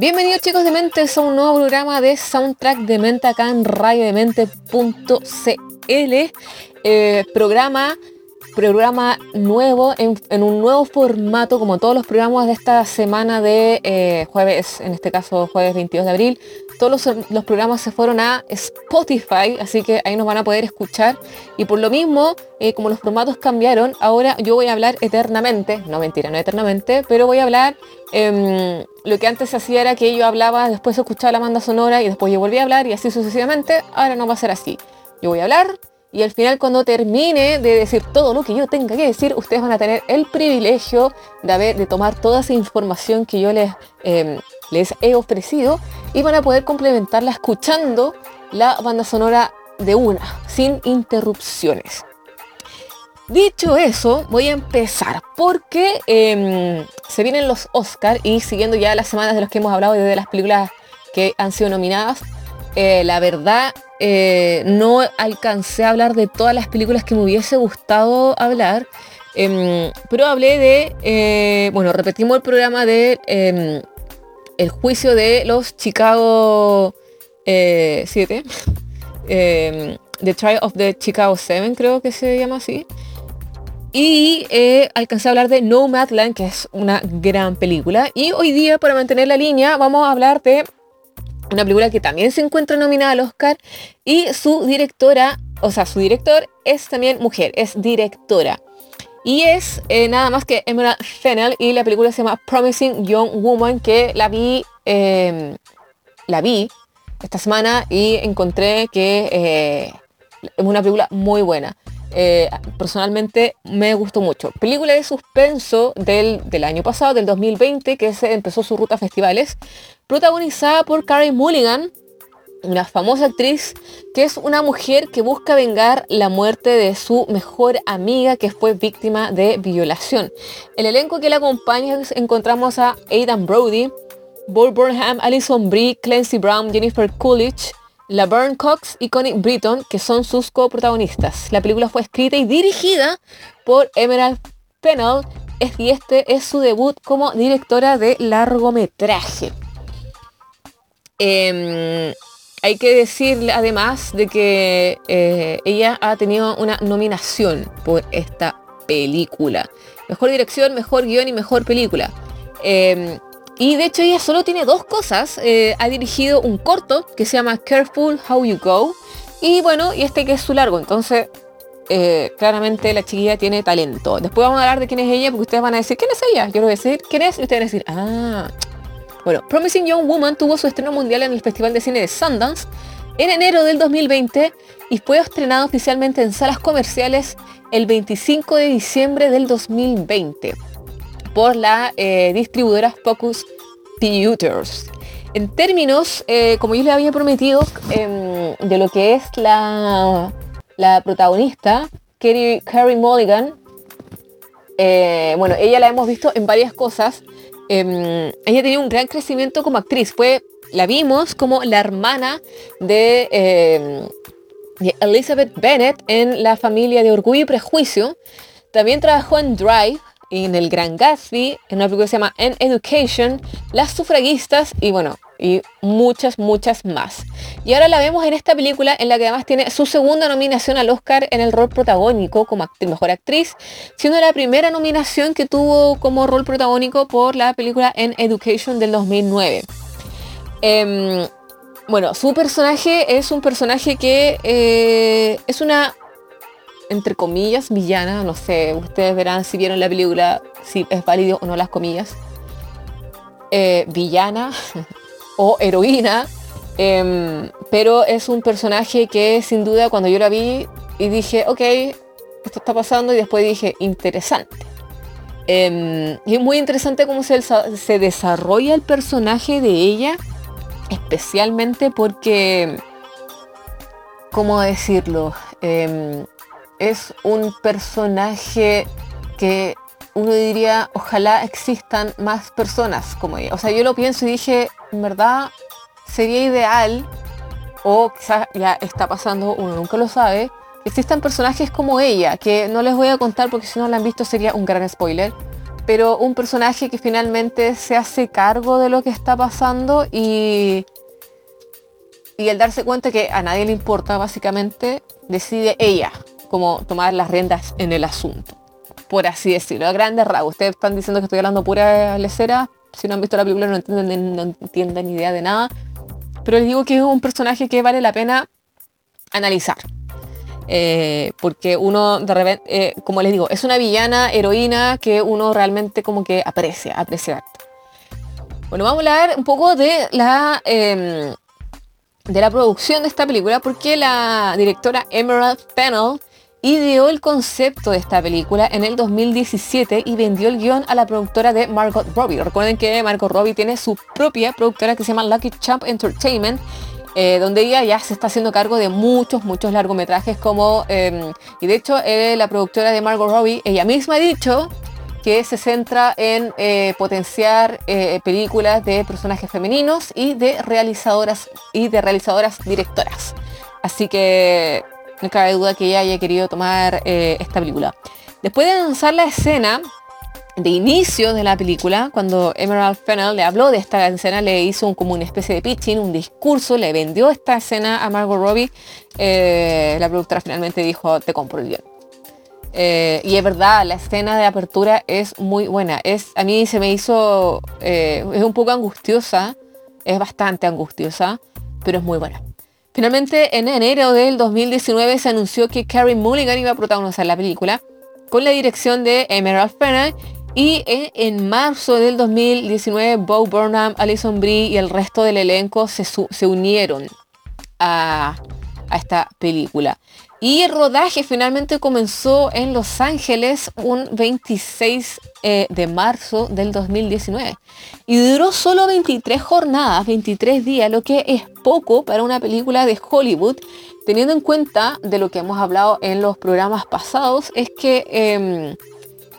Bienvenidos chicos de Mentes a un nuevo programa de Soundtrack de Mente acá en radiodemente.cl eh, programa programa nuevo en, un nuevo formato como todos los programas de esta semana de eh, jueves, en este caso jueves 22 de abril. Todos los, programas se fueron a Spotify, así que ahí nos van a poder escuchar. Y por lo mismo, eh, como los formatos cambiaron, ahora yo voy a hablar eternamente, no mentira, no eternamente, pero voy a hablar, em, lo que antes se hacía era que yo hablaba, después escuchaba la banda sonora y después yo volví a hablar y así sucesivamente, ahora no va a ser así. Yo voy a hablar, y al final cuando termine de decir todo lo que yo tenga que decir, ustedes van a tener el privilegio de, haber, de tomar toda esa información que yo les, eh, les he ofrecido y van a poder complementarla escuchando la banda sonora de una, sin interrupciones. Dicho eso, voy a empezar porque eh, se vienen los Oscar y siguiendo ya las semanas de los que hemos hablado y de las películas que han sido nominadas, eh, la verdad eh, no alcancé a hablar de todas las películas que me hubiese gustado hablar, em, pero hablé de, eh, bueno, repetimos el programa de em, el juicio de los Chicago 7, em, The Trial of the Chicago 7 creo que se llama así. Y alcancé a hablar de Nomadland, que es una gran película. Y hoy día, para mantener la línea, vamos a hablar de una película que también se encuentra nominada al Oscar y su directora, o sea, su director es también mujer, es directora. Y es eh, nada más que Emerald Fennell y la película se llama Promising Young Woman que la vi, eh, la vi esta semana y encontré que eh, es una película muy buena. Eh, personalmente me gustó mucho. Película de suspenso del, del, año pasado, del 2020, que se empezó su ruta a festivales, protagonizada por Carey Mulligan, una famosa actriz que es una mujer que busca vengar la muerte de su mejor amiga que fue víctima de violación. El elenco que la acompaña encontramos a Aidan Brody, Bull Burnham, Alison Brie, Clancy Brown, Jennifer Coolidge, Laverne Cox y Connie Britton, que son sus coprotagonistas. La película fue escrita y dirigida por Emerald Fennell y este es su debut como directora de largometraje. Eh, hay que decir además de que eh, ella ha tenido una nominación por esta película. Mejor dirección, mejor guion y mejor película. Eh, y de hecho ella solo tiene dos cosas. Eh, ha dirigido un corto que se llama Careful How You Go. Y bueno, y este que es su largo. Entonces, eh, claramente la chiquilla tiene talento. Después vamos a hablar de quién es ella, porque ustedes van a decir, ¿quién es ella? Yo les voy a decir, ¿quién es? Y ustedes van a decir, ah. Bueno, Promising Young Woman tuvo su estreno mundial en el Festival de Cine de Sundance en enero del 2020 y fue estrenado oficialmente en salas comerciales el 25 de diciembre del 2020 por la eh, distribuidora Focus Pictures. En términos, eh, como yo les había prometido, eh, de lo que es la, la protagonista, Carrie, Carrie Mulligan, eh, bueno, ella la hemos visto en varias cosas. ella tenía un gran crecimiento como actriz. Fue, la vimos como la hermana de, de Elizabeth Bennett en La familia de Orgullo y Prejuicio. También trabajó en Drive, en el Gran Gatsby, en una película que se llama En Education, Las Sufragistas y bueno, y muchas, muchas más. Y ahora la vemos en esta película en la que además tiene su segunda nominación al Oscar en el rol protagónico como mejor actriz, siendo la primera nominación que tuvo como rol protagónico por la película En Education del 2009. Eh, bueno, su personaje es un personaje que eh, es una entre comillas, villana, no sé, ustedes verán si vieron la película, si es válido o no las comillas, eh, villana o heroína, eh, pero es un personaje que sin duda cuando yo la vi y dije, ok, esto está pasando y después dije, interesante. Eh, y es muy interesante cómo se, se desarrolla el personaje de ella, es especialmente porque, ¿cómo decirlo? Em, es un personaje que uno diría, ojalá existan más personas como ella. O sea, yo lo pienso y dije, en verdad, sería ideal, o quizás ya está pasando, uno nunca lo sabe, existan personajes como ella, que no les voy a contar porque si no la han visto sería un gran spoiler, pero un personaje que finalmente se hace cargo de lo que está pasando y, y al darse cuenta que a nadie le importa, básicamente, decide ella como tomar las riendas en el asunto, por así decirlo, a grandes rasgos. Ustedes están diciendo que estoy hablando pura lecera, si no han visto la película no entienden, no entienden ni idea de nada, pero les digo que es un personaje que vale la pena analizar. Eh, porque uno de repente, eh, como les digo, es una villana, heroína que uno realmente como que aprecia, aprecia. Bueno, vamos a hablar un poco de la, em, de la producción de esta película, porque la directora Emerald Fennell ideó el concepto de esta película en el 2017 y vendió el guion a la productora de Margot Robbie. Recuerden que Margot Robbie tiene su propia productora que se llama Lucky Champ Entertainment eh, donde ella ya se está haciendo cargo de muchos, muchos largometrajes como, em, y de hecho eh, la productora de Margot Robbie, ella misma ha dicho que se centra en eh, potenciar películas de personajes femeninos y de realizadoras y de realizadoras directoras. Así que no cabe duda que ella haya querido tomar esta película. Después de lanzar la escena, de inicio de la película, cuando Emerald Fennell le habló de esta escena, le hizo como una especie de pitching, un discurso, le vendió esta escena a Margot Robbie, eh, la productora finalmente dijo, te compro el guion. Eh, y es verdad, la escena de apertura es muy buena. Es, a mí se me hizo, eh, es un poco angustiosa, es bastante angustiosa, pero es muy buena. Finalmente, en enero del 2019 se anunció que Carrie Mulligan iba a protagonizar la película con la dirección de Emerald Fennell y en, marzo del 2019, Bo Burnham, Alison Brie y el resto del elenco se, unieron a, esta película. Y el rodaje finalmente comenzó en Los Ángeles un 26 eh, de marzo del 2019. Y duró solo 23 jornadas, 23 días, lo que es poco para una película de Hollywood, teniendo en cuenta de lo que hemos hablado en los programas pasados, es que... Em,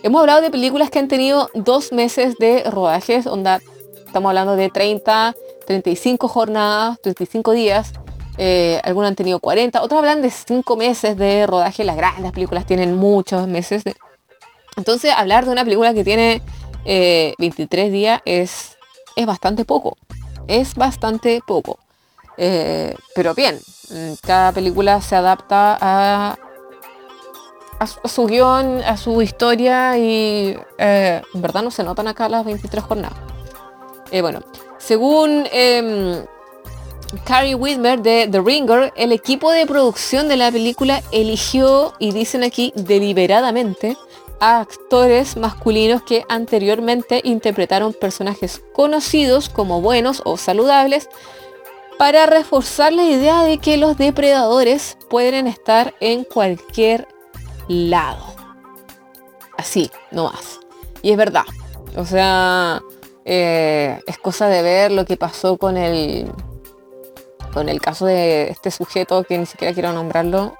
Hemos hablado de películas que han tenido dos meses de rodajes, onda, estamos hablando de 30, 35 jornadas, 35 días, eh, algunos han tenido 40, otros hablan de 5 meses de rodaje, las grandes películas tienen muchos meses. De... Entonces, hablar de una película que tiene 23 eh, días es, es bastante poco, es bastante poco. Eh, pero bien, mm, cada película se adapta a su guion, a su historia y en verdad no se notan acá las 23 jornadas. Bueno, según eh, Carrie Whitmer de The Ringer, el equipo de producción de la película eligió, y dicen aquí deliberadamente, a actores masculinos que anteriormente interpretaron personajes conocidos como buenos o saludables para reforzar la idea de que los depredadores pueden estar en cualquier lado. Así, no más. Y es verdad. O sea, eh, es cosa de ver lo que pasó con el con el caso de este sujeto que ni siquiera quiero nombrarlo.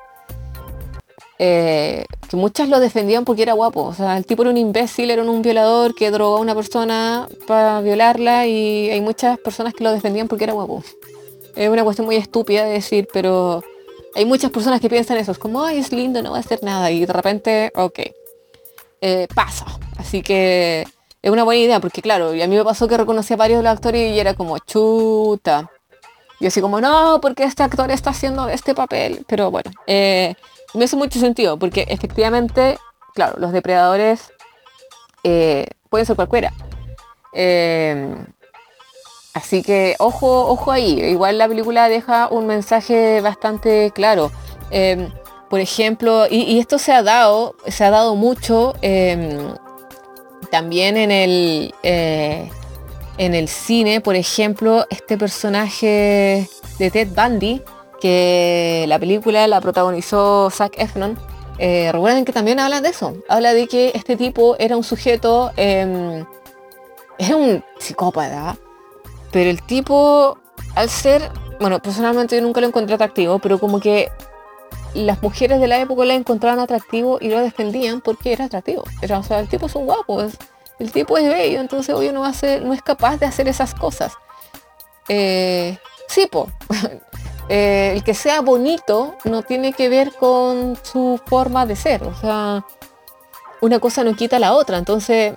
Eh, que muchas lo defendían porque era guapo. O sea, el tipo era un imbécil, era un violador que drogó a una persona para violarla y hay muchas personas que lo defendían porque era guapo. Es una cuestión muy estúpida de decir, pero hay muchas personas que piensan eso, es como, ay, es lindo, no va a hacer nada. Y de repente, ok, eh, pasa. Así que es una buena idea, porque claro, y a mí me pasó que reconocí a varios de los actores y era como, chuta. Y así como, no, porque este actor está haciendo este papel. Pero bueno, eh, me hace mucho sentido, porque efectivamente, claro, los depredadores eh, pueden ser cualquiera. Así que ojo, ojo ahí. Igual la película deja un mensaje bastante claro. Em, por ejemplo, y, esto se ha dado, se ha dado mucho em, también en el, eh, en el cine, por ejemplo, este personaje de Ted Bundy, que la película la protagonizó Zac Efron. Eh, recuerden que también habla de eso. Habla de que este tipo era un sujeto, eh, era un psicópata, pero el tipo al ser, bueno, personalmente yo nunca lo encontré atractivo, pero como que las mujeres de la época lo encontraban atractivo y lo defendían porque era atractivo. Era, o sea, el tipo es un guapo, el tipo es bello, entonces hoy no, hace, no es capaz de hacer esas cosas. Eh, sí. Eh, el que sea bonito no tiene que ver con su forma de ser. O sea, una cosa no quita la otra. Entonces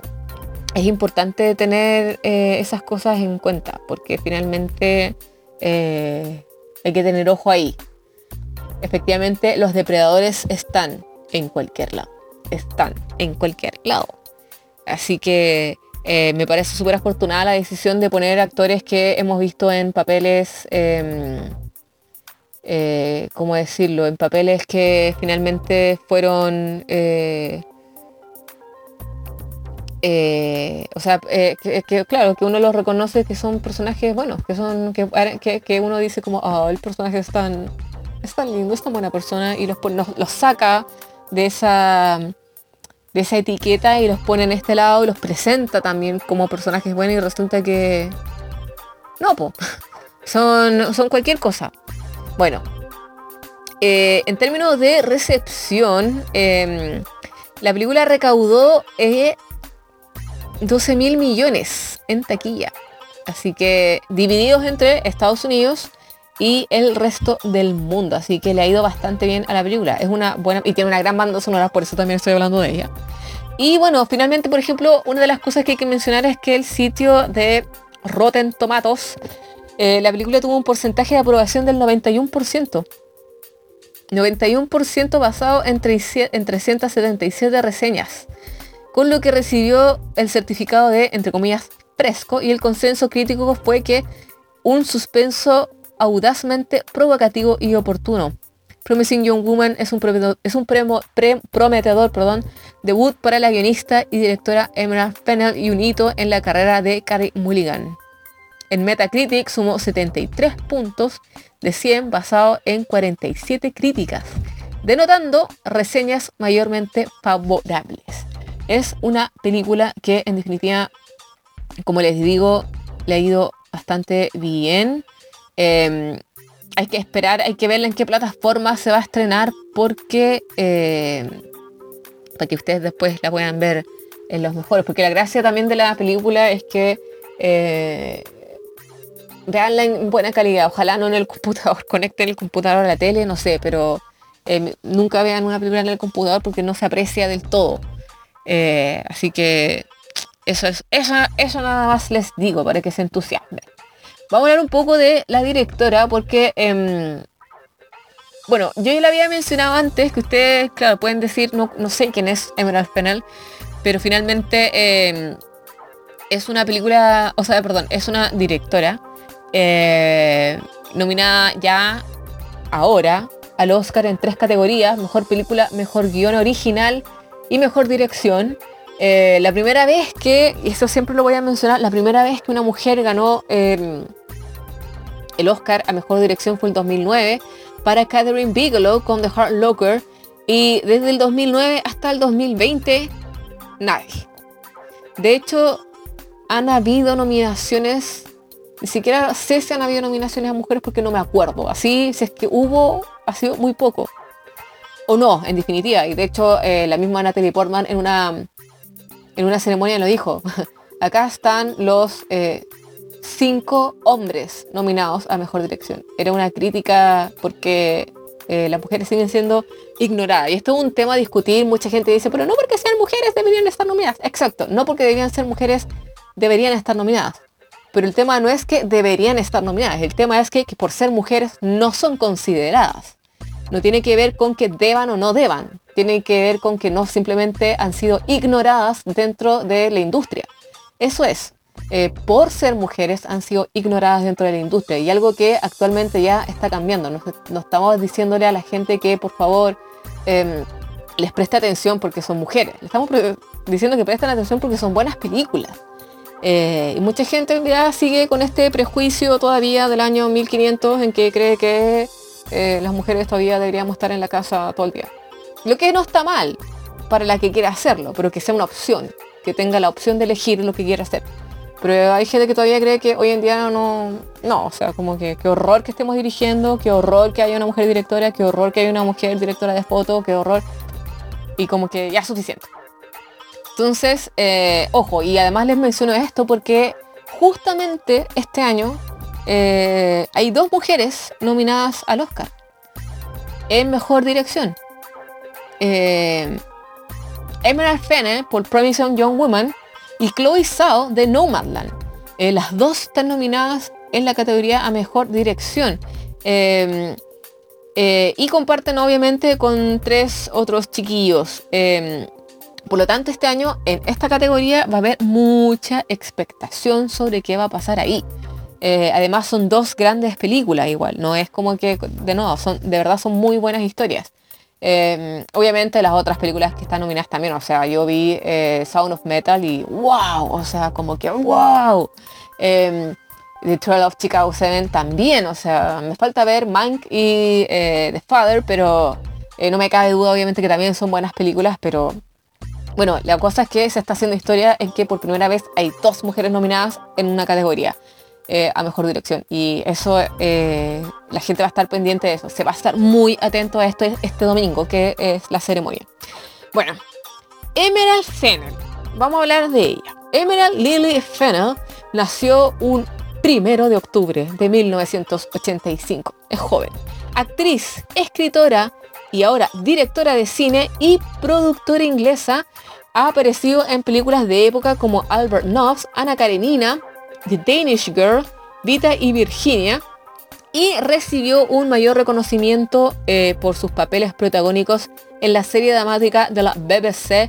es importante tener eh, esas cosas en cuenta porque finalmente hay que tener ojo ahí. Efectivamente, los depredadores están en cualquier lado. Están en cualquier lado. Así que eh, me parece súper afortunada la decisión de poner actores que hemos visto en papeles, em, eh, ¿cómo decirlo? En papeles que finalmente fueron... Eh, o sea, que, claro, que uno los reconoce que son personajes buenos, que son que, uno dice como, oh, el personaje es tan, es tan lindo, es tan buena persona y los, los saca de esa de esa etiqueta y los pone en este lado y los presenta también como personajes buenos y resulta que no, po. Son, son cualquier cosa. Bueno, eh, en términos de recepción, em, la película recaudó 12 eh, mil millones en taquilla. Así que divididos entre Estados Unidos y el resto del mundo. Así que le ha ido bastante bien a la película. Es una buena y tiene una gran banda sonora, por eso también estoy hablando de ella. Y bueno, finalmente, por ejemplo, una de las cosas que hay que mencionar es que el sitio de Rotten Tomatoes, eh, la película tuvo un porcentaje de aprobación del 91%. 91% basado en, en 377 reseñas, con lo que recibió el certificado de, entre comillas, fresco y el consenso crítico fue que un suspenso audazmente provocativo y oportuno. Promising Young Woman es un, es un prometedor perdón, debut para la guionista y directora Emerald Fennell y un hito en la carrera de Carrie Mulligan. En Metacritic sumó 73 puntos de 100 basado en 47 críticas, denotando reseñas mayormente favorables. Es una película que en definitiva, como les digo, le ha ido bastante bien. Em, hay que esperar, hay que ver en qué plataforma se va a estrenar porque em, para que ustedes después la puedan ver en los mejores. Porque la gracia también de la película es que eh, veanla en buena calidad. Ojalá no en el computador, conecten el computador a la tele, no sé, pero em, nunca vean una película en el computador porque no se aprecia del todo. Eh, así que eso es, eso, eso nada más les digo para que se entusiasmen. Vamos a hablar un poco de la directora porque, em, bueno, yo ya la había mencionado antes, que ustedes, claro, pueden decir, no, no sé quién es Emerald Fennell, pero finalmente em, es una película, o sea, perdón, es una directora eh, nominada ya ahora al Oscar en tres categorías, mejor película, mejor guion original y mejor dirección. Eh, la primera vez que, y eso siempre lo voy a mencionar, la primera vez que una mujer ganó em, el Oscar a Mejor Dirección fue el 2009 para Catherine Bigelow con The Hard Locker y desde el 2009 hasta el 2020 nadie. De hecho, han habido nominaciones, ni siquiera sé si han habido nominaciones a mujeres porque no me acuerdo. Así, si es que hubo, ha sido muy poco. O no, en definitiva. Y de hecho, eh, la misma Natalie Portman en una, en una ceremonia lo dijo. Acá están los eh, cinco hombres nominados a Mejor Dirección. Era una crítica porque eh, las mujeres siguen siendo ignoradas. Y esto es un tema a discutir. Mucha gente dice, pero no porque sean mujeres deberían estar nominadas. Exacto, no porque deberían ser mujeres deberían estar nominadas. Pero el tema no es que deberían estar nominadas. El tema es que, que por ser mujeres no son consideradas. No tiene que ver con que deban o no deban. Tiene que ver con que no simplemente han sido ignoradas dentro de la industria. Eso es. Eh, por ser mujeres han sido ignoradas dentro de la industria y algo que actualmente ya está cambiando. No, estamos diciéndole a la gente que por favor em, les preste atención porque son mujeres. Le estamos diciendo que presten atención porque son buenas películas. Eh, y mucha gente ya sigue con este prejuicio todavía del año 1500 en que cree que eh, las mujeres todavía deberíamos estar en la casa todo el día. Lo que no está mal para la que quiera hacerlo, pero que sea una opción, que tenga la opción de elegir lo que quiera hacer Pero hay gente que todavía cree que hoy en día no, no, o sea, como que qué horror que estemos dirigiendo, qué horror que haya una mujer directora, qué horror que haya una mujer directora de foto, qué horror. Y como que ya es suficiente. Entonces, eh, ojo, y además les menciono esto porque justamente este año eh, hay dos mujeres nominadas al Oscar en Mejor Dirección. Eh, Emerald Fennell por Promising Young Woman y Chloe Zhao de Nomadland. Eh, las dos están nominadas en la categoría a Mejor Dirección. Em, eh, y comparten obviamente con tres otros chiquillos. Em, por lo tanto, este año en esta categoría va a haber mucha expectación sobre qué va a pasar ahí. Eh, además son dos grandes películas igual, no es como que, de nuevo, son, de verdad son muy buenas historias. Em, obviamente las otras películas que están nominadas también, o sea, yo vi eh, Sound of Metal y wow, o sea, como que wow. The Trail of Chicago 7 también, o sea, me falta ver Mank y eh, The Father, pero eh, no me cabe duda obviamente que también son buenas películas, pero bueno, la cosa es que se está haciendo historia en que por primera vez hay dos mujeres nominadas en una categoría. Eh, a mejor dirección. Y eso, eh, la gente va a estar pendiente de eso. Se va a estar muy atento a esto este domingo, que es la ceremonia. Bueno, Emerald Fennel. Vamos a hablar de ella. Emerald Lily Fennel nació un primero de octubre de 1985. Es joven. Actriz, escritora y ahora directora de cine y productora inglesa. Ha aparecido en películas de época como Albert Nobbs, Ana Karenina, The Danish Girl, Vita y Virginia, y recibió un mayor reconocimiento eh, por sus papeles protagónicos en la serie dramática de la BBC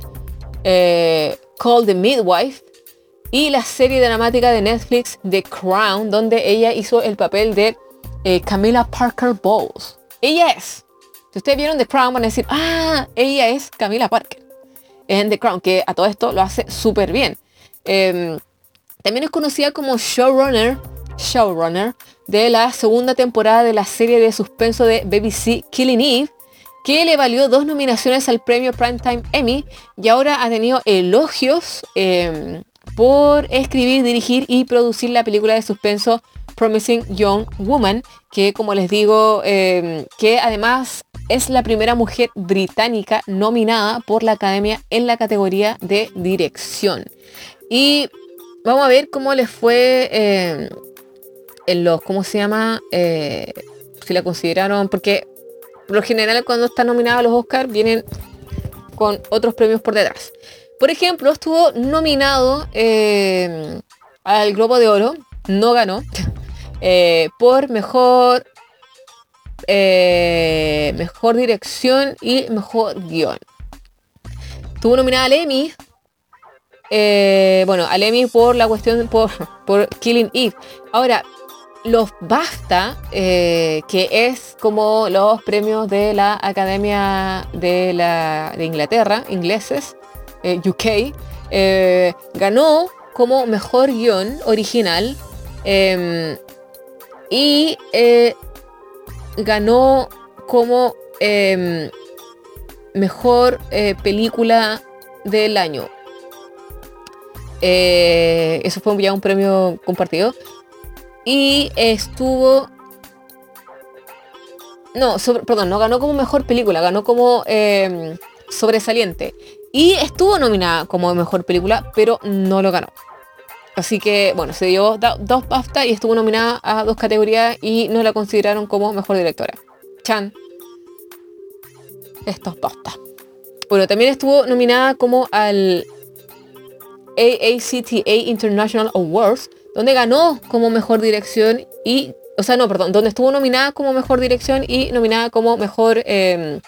eh, Called the Midwife y la serie dramática de Netflix The Crown, donde ella hizo el papel de eh, Camilla Parker Bowles. Ella es, si ustedes vieron The Crown van a decir, ah, ella es Camila Parker en The Crown, que a todo esto lo hace súper bien. Em, también es conocida como showrunner, showrunner de la segunda temporada de la serie de suspenso de BBC Killing Eve, que le valió dos nominaciones al premio Primetime Emmy y ahora ha tenido elogios em, por escribir, dirigir y producir la película de suspenso Promising Young Woman, que como les digo, em, que además es la primera mujer británica nominada por la Academia en la categoría de dirección. Y Vamos a ver cómo les fue eh, en los, ¿cómo se llama? Eh, si la consideraron, porque por lo general cuando está nominada a los Oscars vienen con otros premios por detrás. Por ejemplo, estuvo nominado eh, al Globo de Oro, no ganó, por mejor, mejor dirección y mejor guion. Estuvo nominada al Emmy eh, bueno, al Emmy por la cuestión por, por Killing Eve. Ahora, los BAFTA, eh, que es como los premios de la Academia de, la, de Inglaterra, ingleses, eh, UK, ganó como mejor guion original em, y ganó como em, mejor película del año. Eh, eso fue ya un premio compartido. Y estuvo... No, perdón, no ganó como mejor película, ganó como em, sobresaliente. Y estuvo nominada como mejor película, pero no lo ganó. Así que, bueno, se dio dos BAFTA y estuvo nominada a dos categorías y no la consideraron como mejor directora. Chan. Estos BAFTA. Bueno, también estuvo nominada como al AACTA International Awards, donde ganó como mejor dirección y, o sea, no, perdón, donde estuvo nominada como mejor dirección y nominada como mejor, em,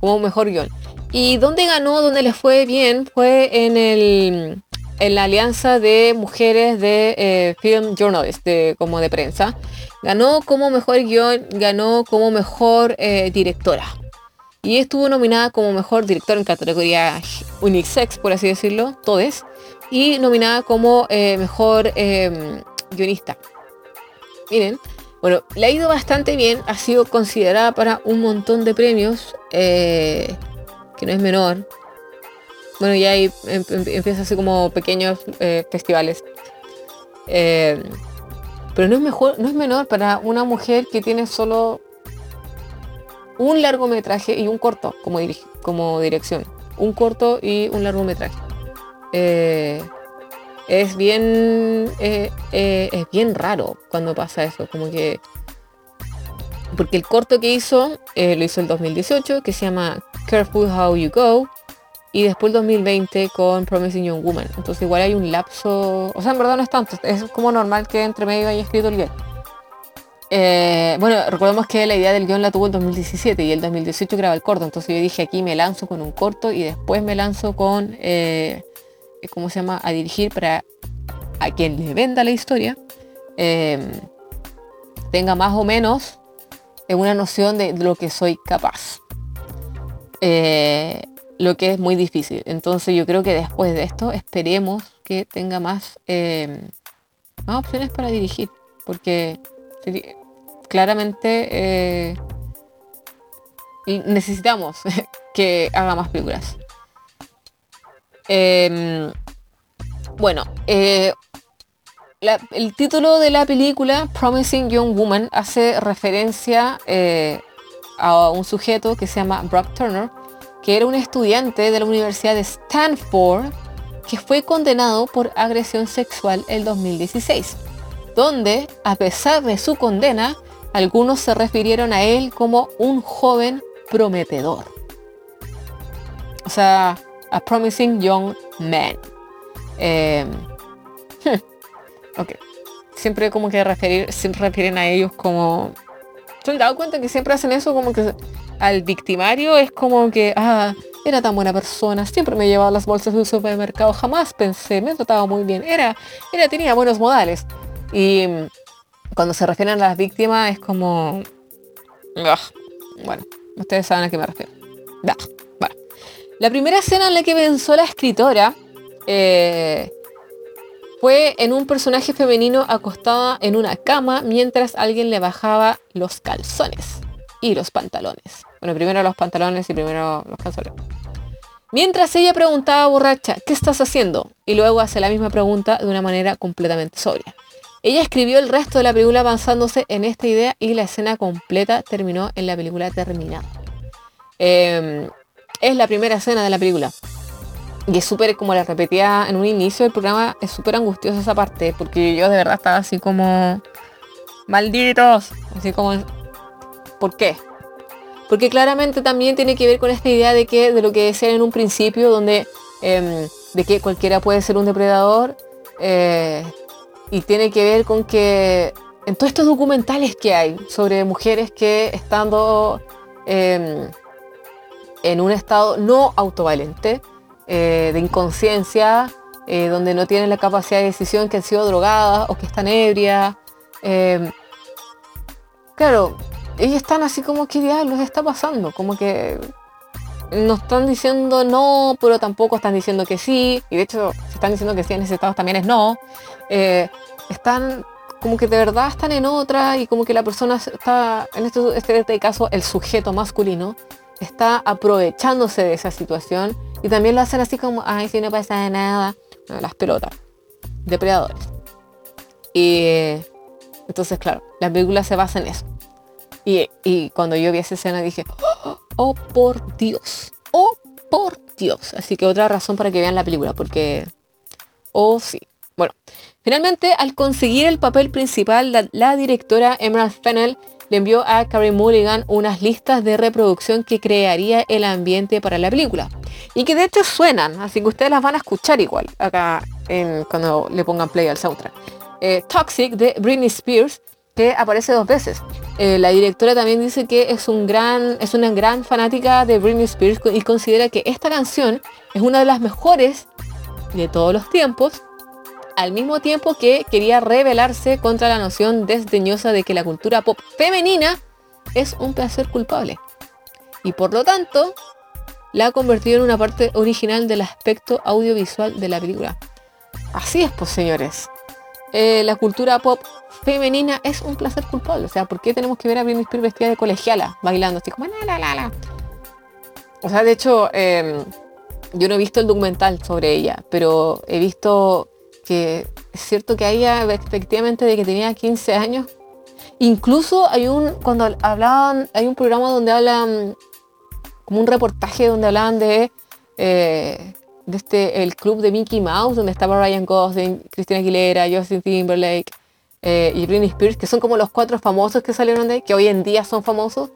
como mejor guion. Y donde ganó, donde le fue bien, fue en el en la alianza de mujeres de eh, film journalists, de, como de prensa. Ganó como mejor guion, ganó como mejor eh, directora y estuvo nominada como mejor director en categoría unisex, por así decirlo, todes, y nominada como eh, mejor em, guionista. Miren, bueno, le ha ido bastante bien, ha sido considerada para un montón de premios, eh, que no es menor. Bueno, ya ahí em, em, empieza así como pequeños eh, festivales. Eh, pero no es, mejor, no es menor para una mujer que tiene solo un largometraje y un corto como, como dirección. Un corto y un largometraje. Eh, es bien eh, es bien raro cuando pasa eso como que porque el corto que hizo lo hizo el 2018 que se llama Careful How You Go y después el 2020 con Promising Young Woman. Entonces igual hay un lapso, o sea, en verdad no es tanto, es como normal que entre medio haya escrito el guion. Eh, bueno, recordemos que la idea del guion la tuvo el 2017 y el 2018 graba el corto, entonces yo dije aquí me lanzo con un corto y después me lanzo con, eh, ¿cómo se llama?, a dirigir para a quien le venda la historia, eh, tenga más o menos una noción de lo que soy capaz. Eh, lo que es muy difícil. Entonces yo creo que después de esto esperemos que tenga más, em, más opciones para dirigir, porque claramente eh, necesitamos que haga más películas. Em, bueno, eh, el título de la película, Promising Young Woman, hace referencia eh, a un sujeto que se llama Brock Turner, que era un estudiante de la Universidad de Stanford que fue condenado por agresión sexual el 2016, donde, a pesar de su condena, algunos se refirieron a él como un joven prometedor. O sea, a promising young man. Hmm, ok. Siempre como que referir, se refieren a ellos como... ¿Se han dado cuenta que siempre hacen eso como que al victimario es como que, ah, era tan buena persona, siempre me llevaba las bolsas del supermercado, jamás pensé, me trataba muy bien, era, era, tenía buenos modales. Y cuando se refieren a las víctimas es como, bueno, ustedes saben a qué me refiero. La primera escena en la que pensó la escritora eh, fue en un personaje femenino acostada en una cama mientras alguien le bajaba los calzones y los pantalones. Bueno, primero los pantalones y primero los calzones. Mientras ella preguntaba borracha, ¿qué estás haciendo? Y luego hace la misma pregunta de una manera completamente sobria. Ella escribió el resto de la película avanzándose en esta idea y la escena completa terminó en la película terminada. Em, es la primera escena de la película. Y es súper, como la repetía en un inicio del programa, es súper angustiosa esa parte, porque yo de verdad estaba así como... Malditos. Así como ¿Por qué? Porque claramente también tiene que ver con esta idea de que de lo que decían en un principio, donde em, de que cualquiera puede ser un depredador, eh, y tiene que ver con que en todos estos documentales que hay sobre mujeres que estando em, en un estado no autovalente, eh, de inconsciencia, eh, donde no tienen la capacidad de decisión, que han sido drogadas o que están ebrias. Em, claro, ellos están así como que diablos está pasando, como que no están diciendo no, pero tampoco están diciendo que sí, y de hecho si están diciendo que sí en ese estado también es no. Eh, están como que de verdad están en otra y como que la persona está, en este, este, caso el sujeto masculino, está aprovechándose de esa situación y también lo hacen así como, ay, si no pasa nada, las pelotas, depredadores. Y entonces, claro, la película se basa en eso. Y, cuando yo vi esa escena dije, oh, por Dios, oh por Dios. Así que otra razón para que vean la película, porque, oh sí. Bueno, finalmente al conseguir el papel principal, la, directora Emerald Fennell le envió a Carrie Mulligan unas listas de reproducción que crearía el ambiente para la película. Y que de hecho suenan, así que ustedes las van a escuchar igual acá cuando le pongan play al soundtrack. Eh, Toxic de Britney Spears que aparece dos veces. Eh, la directora también dice que es, un gran, es una gran fanática de Britney Spears y considera que esta canción es una de las mejores de todos los tiempos, al mismo tiempo que quería rebelarse contra la noción desdeñosa de que la cultura pop femenina es un placer culpable. Y por lo tanto, la ha convertido en una parte original del aspecto audiovisual de la película. Así es, pues señores. Eh, la cultura pop femenina es un placer culpable. O sea, ¿por qué tenemos que ver a Britney Spears vestida de colegiala bailando así como la la la O sea, de hecho, em, yo no he visto el documental sobre ella, pero he visto que es cierto que ella efectivamente de que tenía 15 años. Incluso hay un, cuando hablaban, hay un programa donde hablan, como un reportaje donde hablaban de, eh, este, el club de Mickey Mouse, donde estaba Ryan Gosling, Christina Aguilera, Justin Timberlake eh, y Britney Spears, que son como los cuatro famosos que salieron de ahí, que hoy en día son famosos.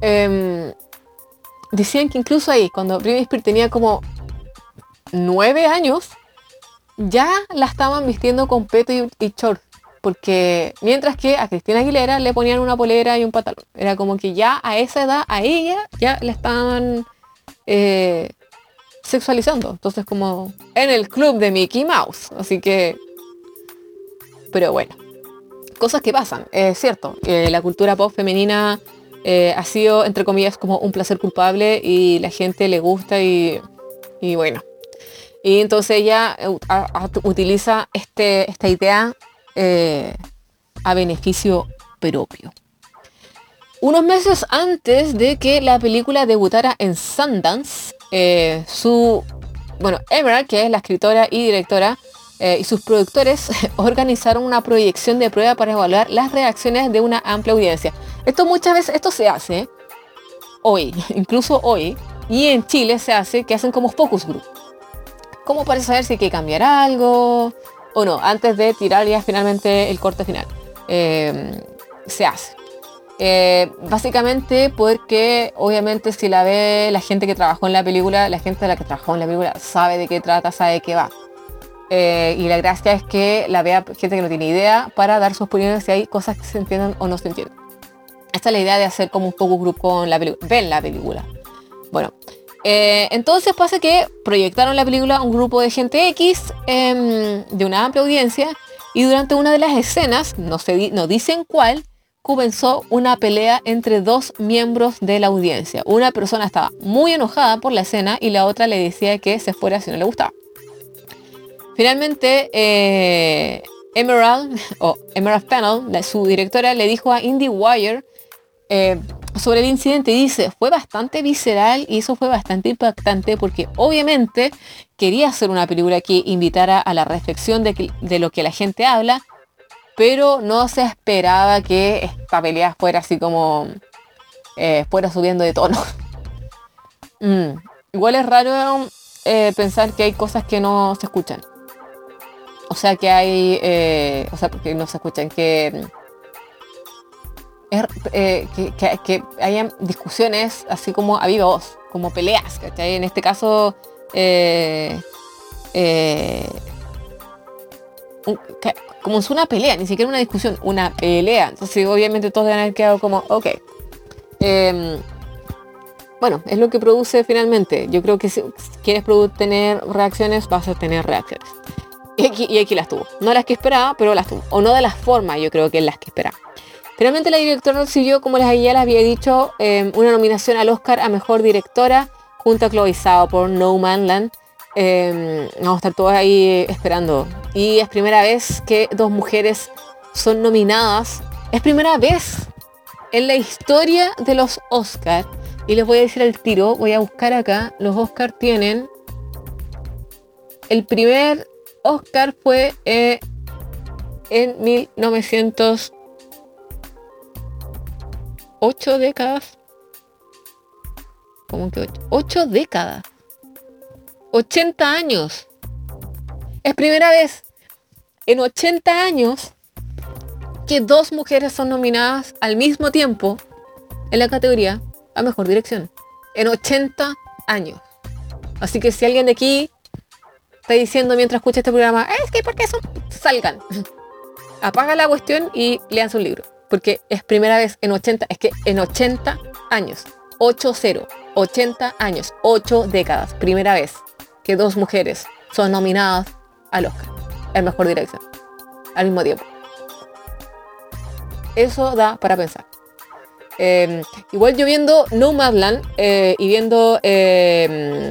Em, decían que incluso ahí, cuando Britney Spears tenía como nueve años, ya la estaban vistiendo con peto y, y. Porque mientras que a Cristina Aguilera le ponían una polera y un pantalón. Era como que ya a esa edad, a ella, ya le estaban eh, sexualizando. Entonces como en el club de Mickey Mouse. Así que... Pero bueno. Cosas que pasan. Es cierto. la cultura pop femenina eh, ha sido, entre comillas, como un placer culpable y la gente le gusta y, y bueno. Y entonces ella eh, utiliza este, esta idea eh, a beneficio propio. Unos meses antes de que la película debutara en Sundance, eh, su, bueno, Emerald, que es la escritora y directora, y sus productores organizaron una proyección de prueba para evaluar las reacciones de una amplia audiencia. Esto muchas veces, esto se hace hoy, incluso hoy, y en Chile se hace que hacen como focus group. Como para saber si hay que cambiar algo o no, antes de tirar ya finalmente el corte final. Eh, se hace. Eh, básicamente porque obviamente si la ve la gente que trabajó en la película, la gente de la que trabajó en la película sabe de qué trata, sabe de qué va. Eh, y la gracia es que la vea gente que no tiene idea para dar sus opiniones si hay cosas que se entiendan o no se entienden. Esta es la idea de hacer como un focus group con la película. Ven la película. Bueno, eh, entonces pasa que proyectaron la película un grupo de gente X em, de una amplia audiencia y durante una de las escenas, no, se no dicen cuál, comenzó una pelea entre dos miembros de la audiencia. Una persona estaba muy enojada por la escena y la otra le decía que se fuera si no le gustaba. Finalmente, eh, Emerald, o Emerald la- su directora, le dijo a IndieWire eh, sobre el incidente dice, fue bastante visceral y eso fue bastante impactante porque obviamente quería hacer una película que invitara a la reflexión de, de lo que la gente habla, pero no se esperaba que esta pelea fuera así como eh, fuera subiendo de tono. Mm, Igual es raro eh, pensar que hay cosas que no se escuchan. O sea que hay, eh, o sea, que no se escuchan, que eh, que, que- hayan discusiones así como a viva como peleas, ¿cachai? En este caso, eh, eh, como es una pelea, ni siquiera una discusión, una pelea. Entonces, obviamente todos deben haber quedado como, ok. Em, bueno, es lo que produce finalmente. Yo creo que si quieres tener reacciones, vas a tener reacciones. Y aquí, y aquí las tuvo. No las que esperaba, pero las tuvo. O no de las formas, yo creo que las que esperaba. Finalmente la directora recibió, como les ya les había dicho, eh, una nominación al Oscar a Mejor Directora junto a Chloe Zhao por No Man Land. Eh, vamos a estar todos ahí esperando. Y es primera vez que dos mujeres son nominadas. Es primera vez en la historia de los Oscars. Y les voy a decir al tiro, voy a buscar acá. Los Oscars tienen... El primer Oscar fue eh, en 1900 ocho décadas. ¿Cómo que ocho? Ocho décadas. 80 años. Es primera vez en 80 años que dos mujeres son nominadas al mismo tiempo en la categoría a mejor dirección. En 80 años. Así que si alguien de aquí está diciendo mientras escucha este programa, es que ¿por qué son? Salgan. Apaga la cuestión y lean su libro porque es primera vez en 80, es que en 80 años, 8-0, 80 años, 8 décadas, primera vez que dos mujeres son nominadas al Oscar, el mejor dirección, al mismo tiempo. Eso da para pensar. Eh, igual yo viendo Nomadland eh, y viendo... eh,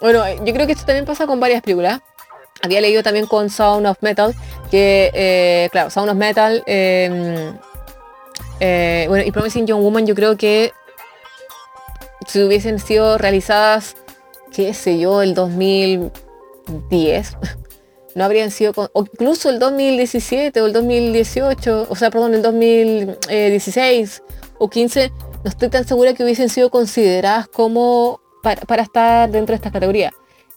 bueno, yo creo que esto también pasa con varias películas. Había leído también con Sound of Metal, que, eh, claro, Sound of Metal, eh, eh, bueno, y Promising Young Woman, yo creo que si hubiesen sido realizadas, qué sé yo, el 2010, no habrían sido, o incluso el 2017 o el 2018, o sea, perdón, el 2016 o 15, no estoy tan segura que hubiesen sido consideradas como para, estar dentro de esta categoría.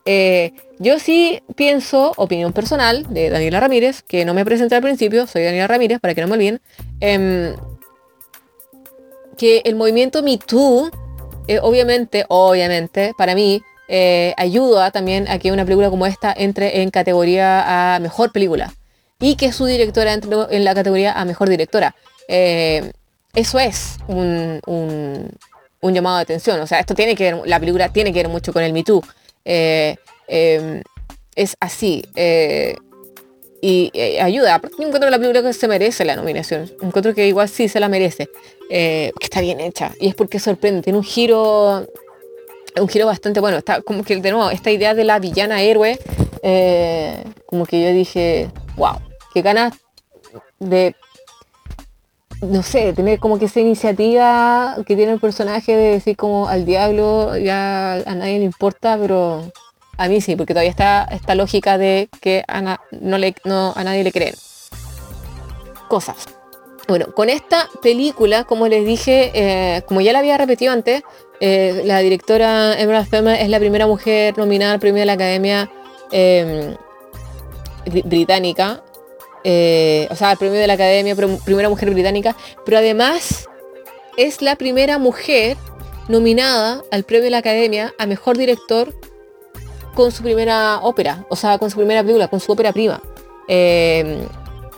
Eh, yo sí pienso, opinión personal de Daniela Ramírez, que no me presenté al principio, soy Daniela Ramírez, para que no me olviden, em, que el movimiento Me Too, eh, obviamente, obviamente, para mí, eh, ayuda también a que una película como esta entre en categoría a mejor película y que su directora entre en la categoría a mejor directora. Eso es un, llamado de atención. O sea, esto tiene que ver, la película tiene que ver mucho con el Me Too. Eh, em, es así. y ayuda. Aparte, encuentro la película que se merece la nominación. Encuentro que igual sí se la merece. que está bien hecha. Y es porque sorprende. Tiene un giro un giro bastante bueno. Está como que de nuevo, esta idea de la villana héroe, eh, como que yo dije, wow, qué ganas de, no sé, tener como que esa iniciativa que tiene el personaje de decir como al diablo ya a nadie le importa, pero a mí sí, porque todavía está esta lógica de que a, no le, no, a nadie le creen. Cosas. Bueno, con esta película, como les dije, eh, como ya la había repetido antes, eh, la directora Emerald Fennell es la primera mujer nominada al premio de la Academia em, Británica. Eh, o sea, el premio de la Academia, primera mujer británica. Pero además es la primera mujer nominada al premio de la Academia a Mejor Director con su primera ópera. O sea, con su primera película, con su ópera prima. Em,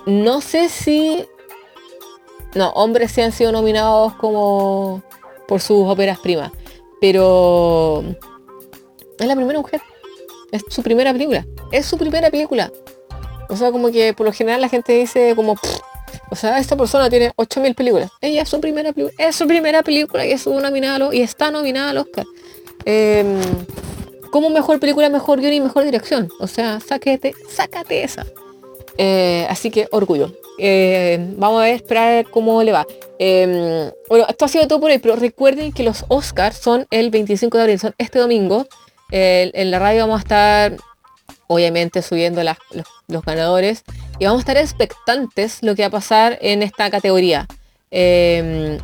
no sé si... No, hombres se han sido nominados como por sus óperas primas. Pero es la primera mujer. Es su primera película. Es su primera película. O sea, como que por lo general la gente dice como, o sea, esta persona tiene 8.000 películas. Ella es su primera película. Es su primera película y es nominada y está nominada al Oscar. Em, como mejor película, mejor guion y mejor dirección. O sea, sáquete, sácate esa. Eh, así que orgullo. Eh, vamos a ver, esperar cómo le va. Em, bueno, esto ha sido todo por hoy, pero recuerden que los Oscars son el 25 de abril, son este domingo. en la radio vamos a estar, obviamente, subiendo los, ganadores y vamos a estar expectantes lo que va a pasar en esta categoría. Em,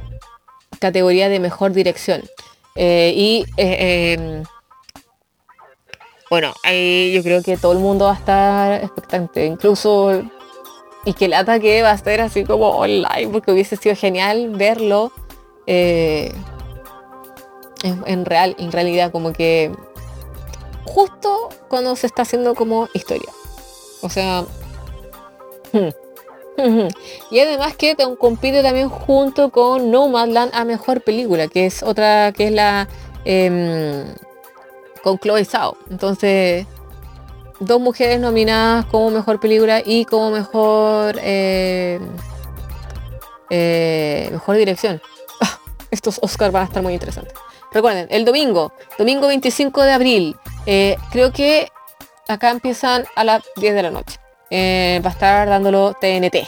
categoría de mejor dirección. Eh, y em, bueno, ahí yo creo que todo el mundo va a estar expectante, incluso y que el ataque va a ser así como online, porque hubiese sido genial verlo eh, en, real, en realidad, como que justo cuando se está haciendo como historia. O sea... y además que compite también junto con Nomadland a mejor película, que es otra, que es la em, con Chloe Zhao. Entonces, dos mujeres nominadas como mejor película y como mejor eh, eh, mejor dirección. Ah, estos Oscars van a estar muy interesantes. Recuerden, el domingo, domingo 25 de abril, eh, creo que acá empiezan a las 10 de la noche. va a estar dándolo TNT.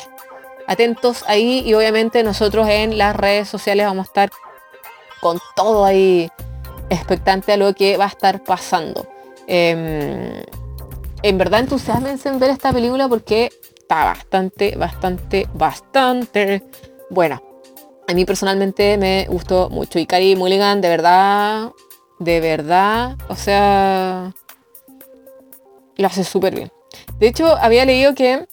Atentos ahí y obviamente nosotros en las redes sociales vamos a estar con todo ahí expectante a lo que va a estar pasando. Em, en verdad entusiasmense en ver esta película porque está bastante, bastante, bastante buena. A mí personalmente me gustó mucho. Y Cari Mulligan, de verdad, de verdad, o sea, lo hace súper bien. De hecho, había leído que,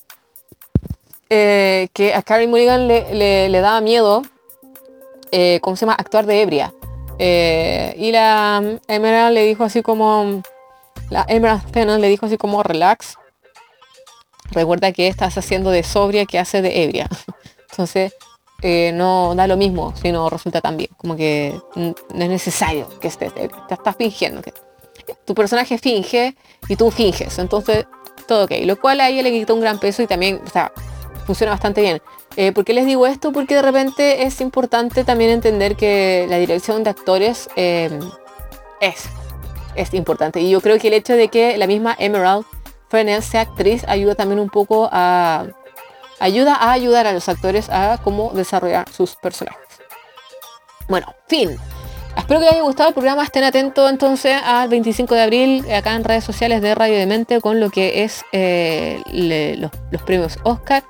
eh, que a Carrie Mulligan le, daba miedo, eh, ¿cómo se llama?, actuar de ebria. Eh, y la Emerald le dijo así como, la Emerald Fennel le dijo así como relax. Recuerda que estás haciendo de sobria que hace de ebria. Entonces, eh, no da lo mismo si no resulta tan bien. Como que no es necesario que estés. Te estás fingiendo. Que tu personaje finge y tú finges. Entonces, todo ok. Lo cual a ella le quitó un gran peso y también, o sea, funciona bastante bien. Eh, ¿Por qué les digo esto? Porque de repente es importante también entender que la dirección de actores eh, es es importante. Y yo creo que el hecho de que la misma Emerald Fennell sea actriz ayuda también un poco a ayuda a ayudar a los actores a cómo desarrollar sus personajes. Bueno, fin. Espero que les haya gustado el programa. Estén atentos entonces al 25 de abril acá en redes sociales de Radio Demente con lo que es eh, los, premios Oscar.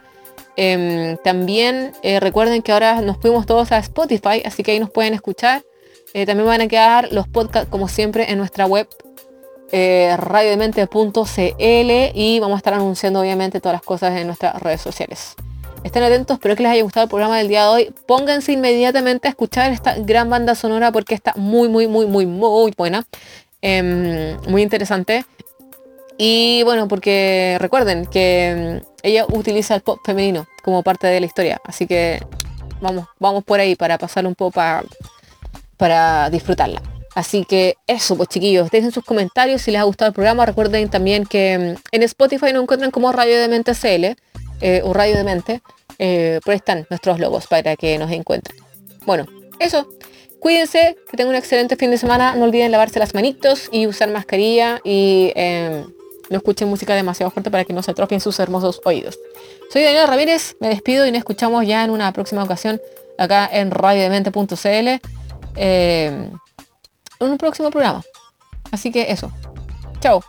Em, también eh, recuerden que ahora nos fuimos todos a Spotify, así que ahí nos pueden escuchar. Eh, también van a quedar los podcasts como siempre en nuestra web radiodemente.cl y vamos a estar anunciando obviamente todas las cosas en nuestras redes sociales. Estén atentos, espero que les haya gustado el programa del día de hoy. Pónganse inmediatamente a escuchar esta gran banda sonora porque está muy, muy, muy, muy, muy buena. Em, muy interesante. Y bueno, porque recuerden que em, ella utiliza el pop femenino como parte de la historia. Así que vamos, vamos por ahí para pasarlo un poco para, para disfrutarla. Así que eso, pues chiquillos, dejen sus comentarios si les ha gustado el programa. Recuerden también que em, en Spotify nos encuentran como Radio de Mente CL eh, o Radio de Mente. Eh, ahí están nuestros logos para que nos encuentren. Bueno, eso. Cuídense, que tengan un excelente fin de semana. No olviden lavarse las manitos y usar mascarilla y em, no escuchen música demasiado fuerte para que no se atrofien sus hermosos oídos. Soy Daniela Ramírez, me despido y nos escuchamos ya en una próxima ocasión acá en radiodemente.cl em, en un próximo programa. Así que eso. Chao.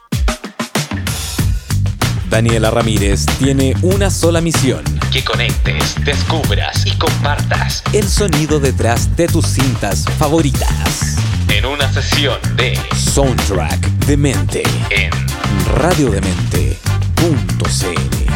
Daniela Ramírez tiene una sola misión. Que conectes, descubras y compartas el sonido detrás de tus cintas favoritas. En una sesión de Soundtrack de Mente en radiodemente.cl